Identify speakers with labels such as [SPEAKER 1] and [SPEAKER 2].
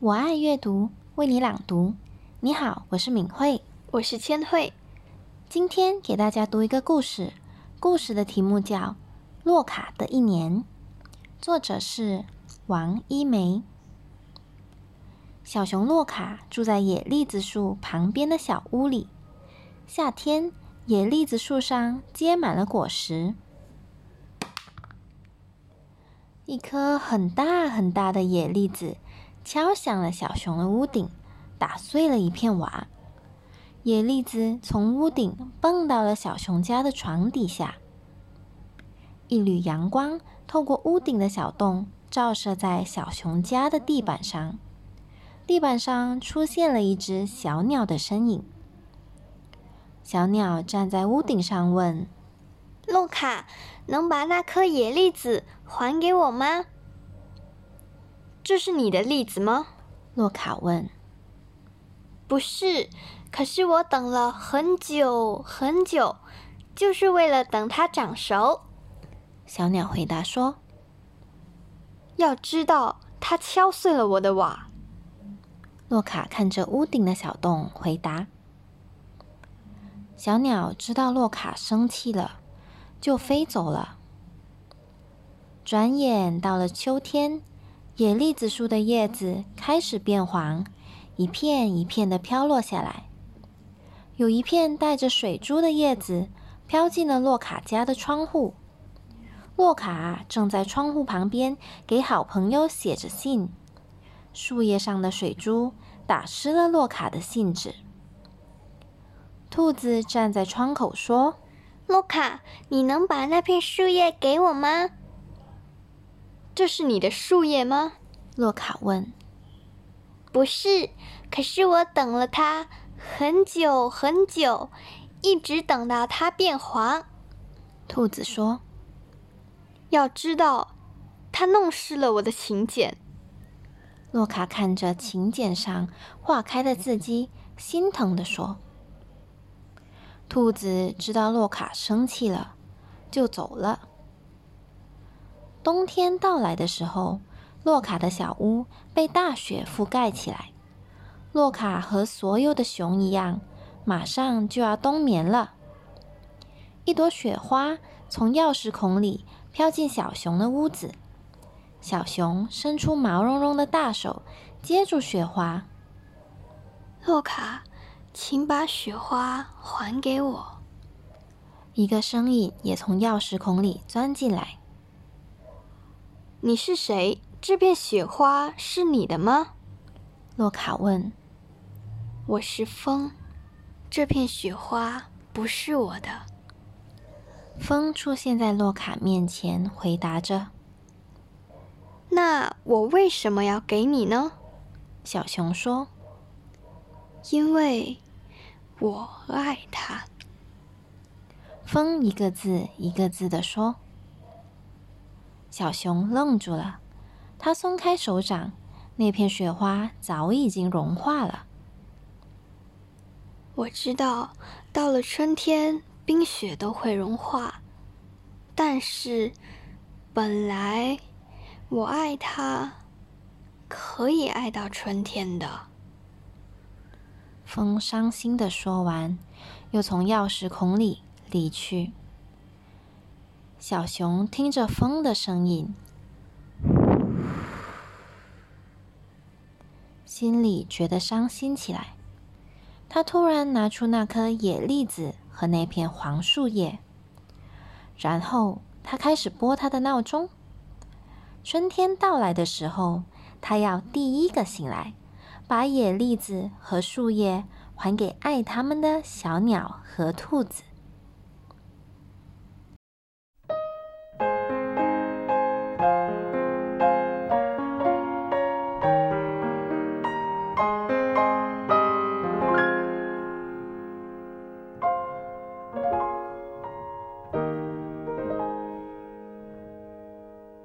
[SPEAKER 1] 我爱阅读，为你朗读。你好，我是敏慧，
[SPEAKER 2] 我是千惠。
[SPEAKER 1] 今天给大家读一个故事，故事的题目叫《洛卡的一年》，作者是王一梅。小熊洛卡住在野栗子树旁边的小屋里。夏天，野栗子树上结满了果实。一颗很大很大的野栗子敲响了小熊的屋顶，打碎了一片瓦。野栗子从屋顶蹦到了小熊家的床底下。一缕阳光透过屋顶的小洞，照射在小熊家的地板上。地板上出现了一只小鸟的身影。小鸟站在屋顶上问：“
[SPEAKER 2] 洛卡，能把那颗野栗子？”还给我吗？这是你的例子吗？
[SPEAKER 1] 洛卡问。
[SPEAKER 2] 不是，可是我等了很久很久，就是为了等它长熟。
[SPEAKER 1] 小鸟回答说。
[SPEAKER 2] 要知道，它敲碎了我的瓦。
[SPEAKER 1] 洛卡看着屋顶的小洞，回答。小鸟知道洛卡生气了，就飞走了。转眼到了秋天，野栗子树的叶子开始变黄，一片一片的飘落下来。有一片带着水珠的叶子飘进了洛卡家的窗户。洛卡正在窗户旁边给好朋友写着信，树叶上的水珠打湿了洛卡的信纸。兔子站在窗口说：“
[SPEAKER 2] 洛卡，你能把那片树叶给我吗？”这是你的树叶吗？
[SPEAKER 1] 洛卡问。
[SPEAKER 2] 不是，可是我等了它很久很久，一直等到它变黄。
[SPEAKER 1] 兔子说。
[SPEAKER 2] 要知道，它弄湿了我的请柬。
[SPEAKER 1] 洛卡看着请柬上化开的字迹，心疼地说。兔子知道洛卡生气了，就走了。冬天到来的时候，洛卡的小屋被大雪覆盖起来。洛卡和所有的熊一样，马上就要冬眠了。一朵雪花从钥匙孔里飘进小熊的屋子，小熊伸出毛茸茸的大手接住雪花。
[SPEAKER 2] 洛卡，请把雪花还给我。
[SPEAKER 1] 一个声音也从钥匙孔里钻进来。
[SPEAKER 2] 你是谁？这片雪花是你的吗？
[SPEAKER 1] 洛卡问。
[SPEAKER 2] 我是风，这片雪花不是我的。
[SPEAKER 1] 风出现在洛卡面前，回答着。
[SPEAKER 2] 那我为什么要给你呢？
[SPEAKER 1] 小熊说。
[SPEAKER 2] 因为我爱他。
[SPEAKER 1] 风一个字一个字的说。小熊愣住了，他松开手掌，那片雪花早已经融化了。
[SPEAKER 2] 我知道，到了春天，冰雪都会融化，但是，本来我爱他，可以爱到春天的。
[SPEAKER 1] 风伤心的说完，又从钥匙孔里离去。小熊听着风的声音，心里觉得伤心起来。他突然拿出那颗野栗子和那片黄树叶，然后他开始拨他的闹钟。春天到来的时候，他要第一个醒来，把野栗子和树叶还给爱他们的小鸟和兔子。